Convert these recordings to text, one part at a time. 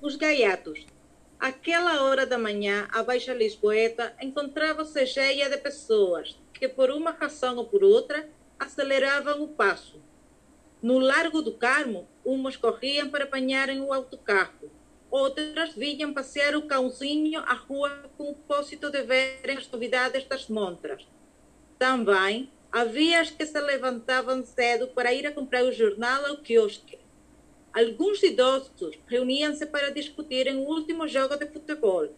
os gaiatos. Aquela hora da manhã, a Baixa Lisboeta encontrava-se cheia de pessoas que, por uma razão ou por outra, aceleravam o passo. No Largo do Carmo, umas corriam para apanharem o autocarro, outras vinham passear o cãozinho à rua com o propósito de verem as novidades das montras. Também havia as que se levantavam cedo para ir a comprar o jornal ao quiosque Alguns idosos reuniam-se para discutirem o último jogo de futebol,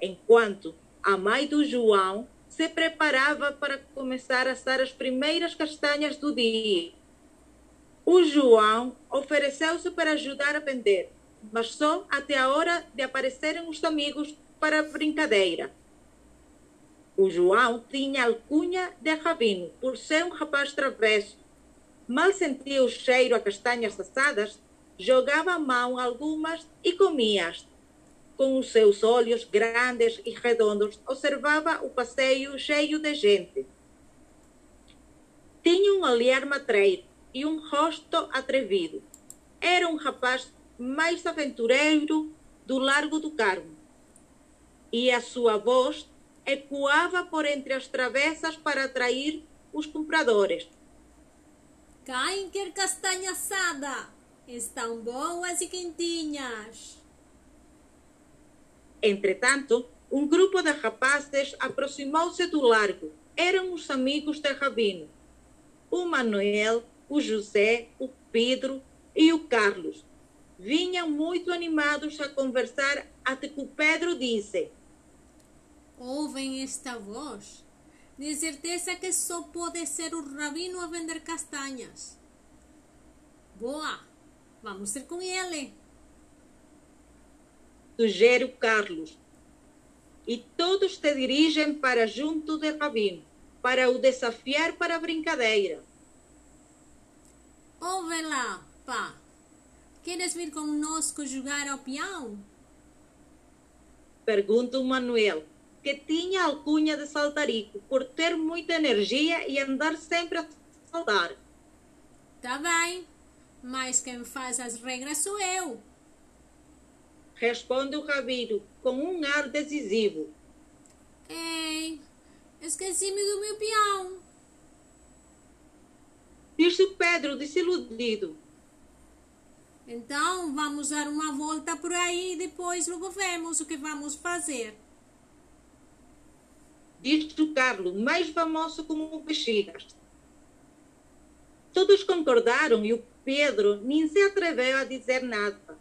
enquanto a mãe do João se preparava para começar a assar as primeiras castanhas do dia. O João ofereceu-se para ajudar a vender, mas só até a hora de aparecerem os amigos para a brincadeira. O João tinha alcunha de rabino por ser um rapaz travesso. Mal sentia o cheiro a castanhas assadas, jogava a mão algumas e comia-as. Com os seus olhos grandes e redondos, observava o passeio cheio de gente. Tinha um olhar matreiro e um rosto atrevido. Era um rapaz mais aventureiro do Largo do Carmo. E a sua voz ecoava por entre as travessas para atrair os compradores. Quem quer castanha assada? Estão boas e quentinhas. Entretanto, um grupo de rapazes aproximou-se do largo. Eram os amigos de Rabino. O Manuel, o José, o Pedro e o Carlos. Vinham muito animados a conversar até que o Pedro disse: Ouvem esta voz? De certeza que só pode ser o Rabino a vender castanhas. Boa! Vamos ter com ele. Sugere o Carlos. E todos te dirigem para junto de Rabino, para o desafiar para a brincadeira. Ouve lá, pá. Queres vir conosco jogar ao peão? Pergunta o Manuel, que tinha alcunha de saltarico por ter muita energia e andar sempre a saltar. Tá bem, mas quem faz as regras sou eu. Responde o Rabino com um ar decisivo. Ei, esqueci-me do meu peão. Disse Pedro, desiludido. Então vamos dar uma volta por aí e depois logo vemos o que vamos fazer. Disse o Carlos, mais famoso como o Bexigas. Todos concordaram e o Pedro nem se atreveu a dizer nada.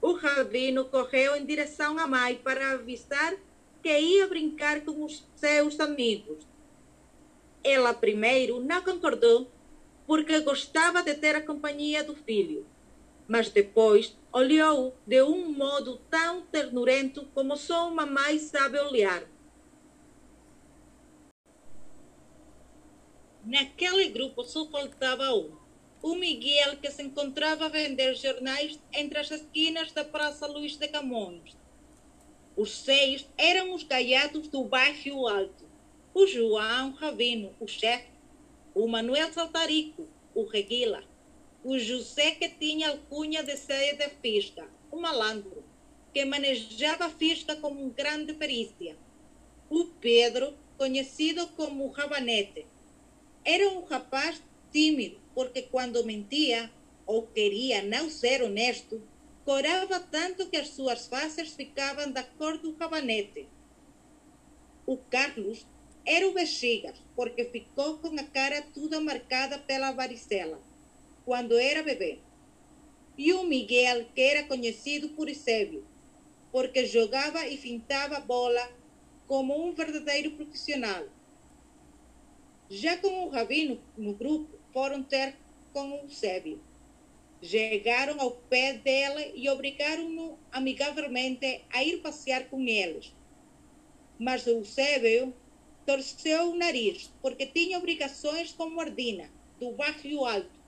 O rabino correu em direção à mãe para avisar que ia brincar com os seus amigos. Ela primeiro não concordou porque gostava de ter a companhia do filho, mas depois olhou de um modo tão ternurento como só uma mãe sabe olhar. Naquele grupo só faltava um o Miguel que se encontrava a vender jornais entre as esquinas da Praça Luís de Camões. Os seis eram os gaiatos do bairro alto. O João Rabino, o chefe. O Manuel Saltarico, o reguila. O José que tinha alcunha de ser de fisca, o malandro, que manejava a fisca com grande perícia. O Pedro, conhecido como Rabanete. Era um rapaz tímido, porque quando mentia ou queria não ser honesto, corava tanto que as suas faces ficavam da cor do rabanete. O Carlos era o bexigas, porque ficou com a cara toda marcada pela varicela, quando era bebê. E o Miguel, que era conhecido por Eusébio, porque jogava e fintava bola como um verdadeiro profissional. Já com o Rabino no grupo, foram ter com o Sébio. Chegaram ao pé dela e obrigaram-no amigavelmente a ir passear com eles. Mas o Sébio torceu o nariz, porque tinha obrigações com Ardina, do bairro alto.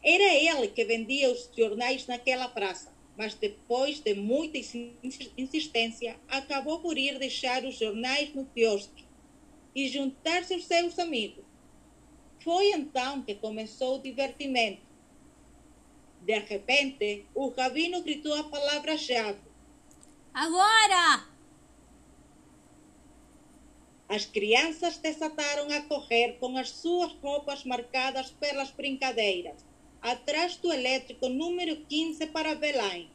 Era ele que vendia os jornais naquela praça, mas depois de muita insistência, acabou por ir deixar os jornais no quiosque e juntar-se aos seus amigos. Foi então que começou o divertimento. De repente, o rabino gritou a palavra-chave. Agora! As crianças desataram a correr com as suas roupas marcadas pelas brincadeiras, atrás do elétrico número 15 para Belém.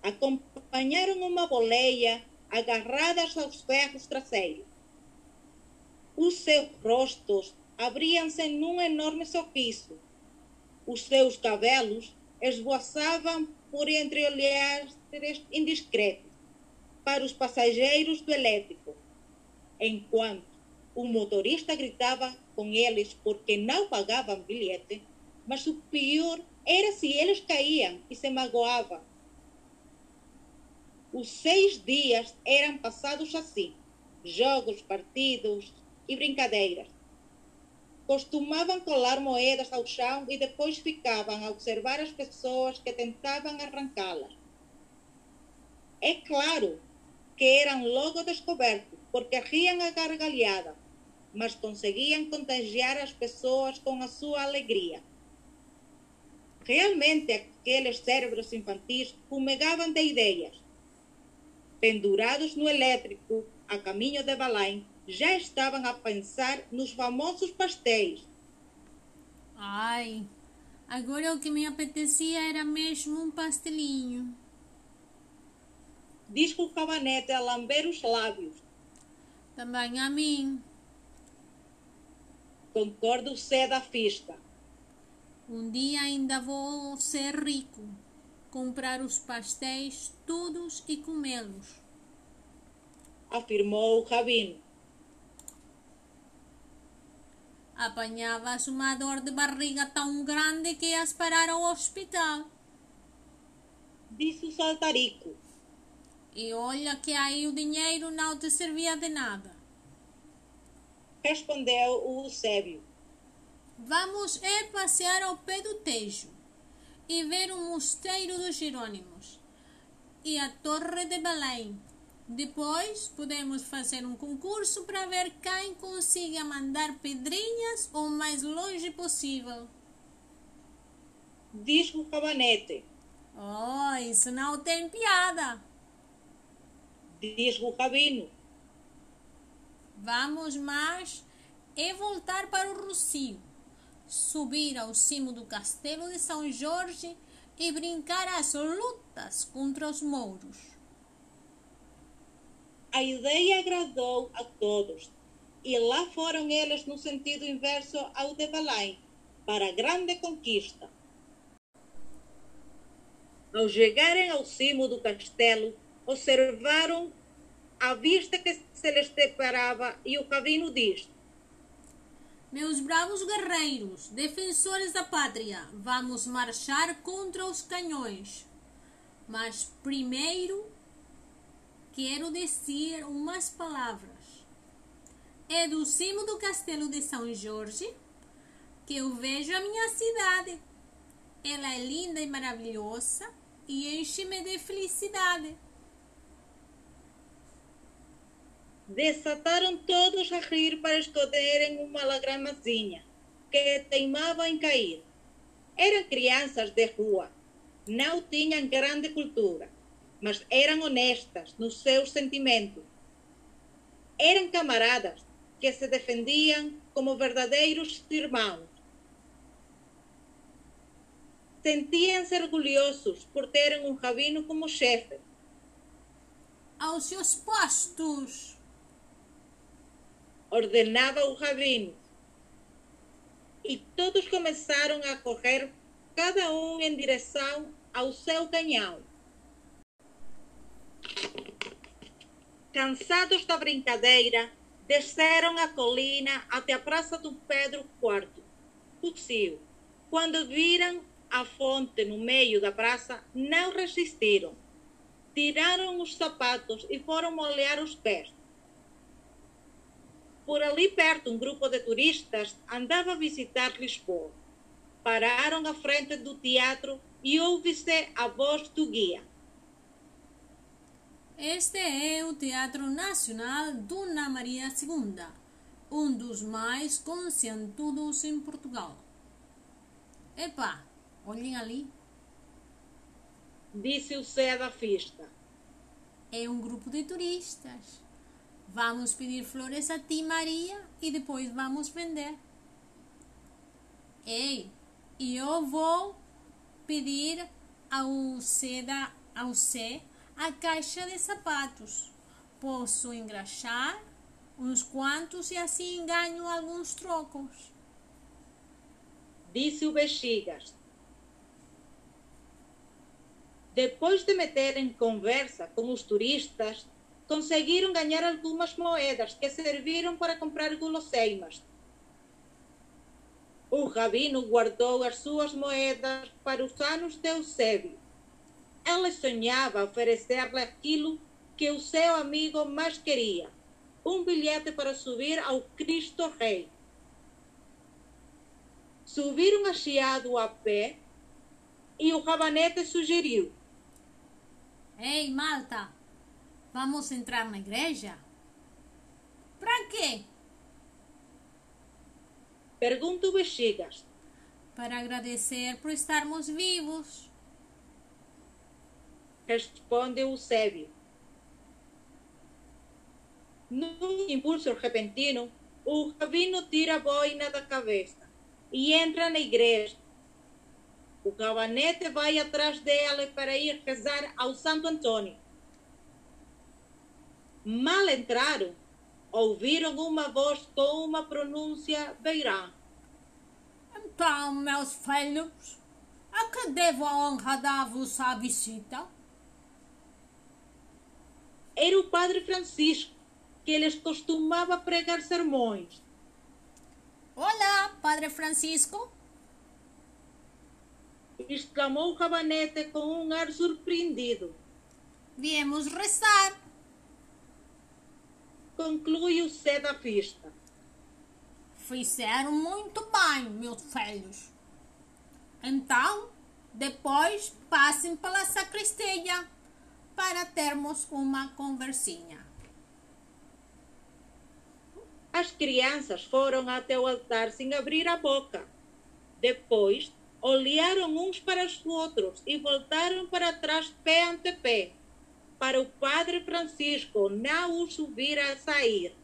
Acompanharam uma boleia agarradas aos ferros traseiros. Os seus rostos abriam-se num enorme sorriso. Os seus cabelos esboçavam por entre olhares indiscretos para os passageiros do elétrico enquanto o motorista gritava com eles porque não pagavam bilhete, mas o pior era se eles caíam e se magoavam. Os seis dias eram passados assim: jogos, partidos e brincadeiras. Costumavam colar moedas ao chão e depois ficavam a observar as pessoas que tentavam arrancá-las. É claro que eram logo descobertos porque riam a gargalhada, mas conseguiam contagiar as pessoas com a sua alegria. Realmente aqueles cérebros infantis fumegavam de ideias. Pendurados no elétrico, a caminho de Belém, já estavam a pensar nos famosos pastéis. Ai, agora o que me apetecia era mesmo um pastelinho. Diz o cabanete a lamber os lábios, também a mim. Concordo ser da festa. Um dia ainda vou ser rico, comprar os pastéis todos e comê-los. Afirmou o rabino. Apanhavas uma dor de barriga tão grande que ias parar ao hospital. Disse o saltarico. E olha que aí o dinheiro não te servia de nada. Respondeu o Eusébio. Vamos é passear ao pé do Tejo e ver o mosteiro dos Jerônimos e a Torre de Belém. Depois podemos fazer um concurso para ver quem consiga mandar pedrinhas o mais longe possível. Diz o cabanete. Oh, isso não tem piada diz o rabino. Vamos mais é voltar para o Rocio, subir ao cimo do castelo de São Jorge e brincar às lutas contra os mouros. A ideia agradou a todos, e lá foram eles no sentido inverso ao de Belém, para a grande conquista. Ao chegarem ao cimo do castelo, observaram a vista que se lhes deparava e o cabino diz: Meus bravos guerreiros, defensores da pátria, vamos marchar contra os canhões. Mas primeiro quero dizer umas palavras. É do cimo do castelo de São Jorge que eu vejo a minha cidade. Ela é linda e maravilhosa e enche-me de felicidade. Desataram todos a rir para esconderem uma lagramazinha que teimava em cair. Eram crianças de rua, não tinham grande cultura, mas eram honestas nos seus sentimentos. Eram camaradas que se defendiam como verdadeiros irmãos. Sentiam-se orgulhosos por terem um rabino como chefe. Aos seus postos! ordenava o rabino. E todos começaram a correr, cada um em direção ao seu canhão. Cansados da brincadeira, desceram a colina até a Praça do Pedro IV, Puxio. Quando viram a fonte no meio da praça, não resistiram. Tiraram os sapatos e foram molhar os pés. Por ali perto, um grupo de turistas andava a visitar Lisboa. Pararam à frente do teatro e ouve-se a voz do guia. Este é o Teatro Nacional Dona Maria II, um dos mais conscientudos em Portugal. Epa, olhem ali. disse o Zé da Fista. É um grupo de turistas. Vamos pedir flores a ti, Maria, e depois vamos vender. Ei, e eu vou pedir ao C, da, ao C a caixa de sapatos. Posso engraxar uns quantos e assim ganho alguns trocos. Disse o Bexigas. Depois de meter em conversa com os turistas, conseguiram ganhar algumas moedas que serviram para comprar guloseimas. O rabino guardou as suas moedas para os anos de Eusébio. Ele sonhava oferecer-lhe aquilo que o seu amigo mais queria: um bilhete para subir ao Cristo Rei. Subiram a Chiado a pé e o rabanete sugeriu: Ei, Malta, vamos entrar na igreja? Para quê? Pergunta o Bexigas. Para agradecer por estarmos vivos. Responde o Sébio. Num impulso repentino, o rabino tira a boina da cabeça e entra na igreja. O gabanete vai atrás dele para ir rezar ao Santo Antônio. Mal entraram, ouviram uma voz com uma pronúncia beirã. Então, meus filhos, a que devo a honra da vossa visita? Era o padre Francisco, que lhes costumava pregar sermões. Olá, Padre Francisco. Exclamou o rabanete com um ar surpreendido. Viemos rezar. Conclui o Zé da Fista. Fizeram muito bem, meus filhos. Então, depois passem pela sacristia para termos uma conversinha. As crianças foram até o altar sem abrir a boca. Depois, olharam uns para os outros e voltaram para trás pé ante pé, para o padre Francisco não os subir a sair.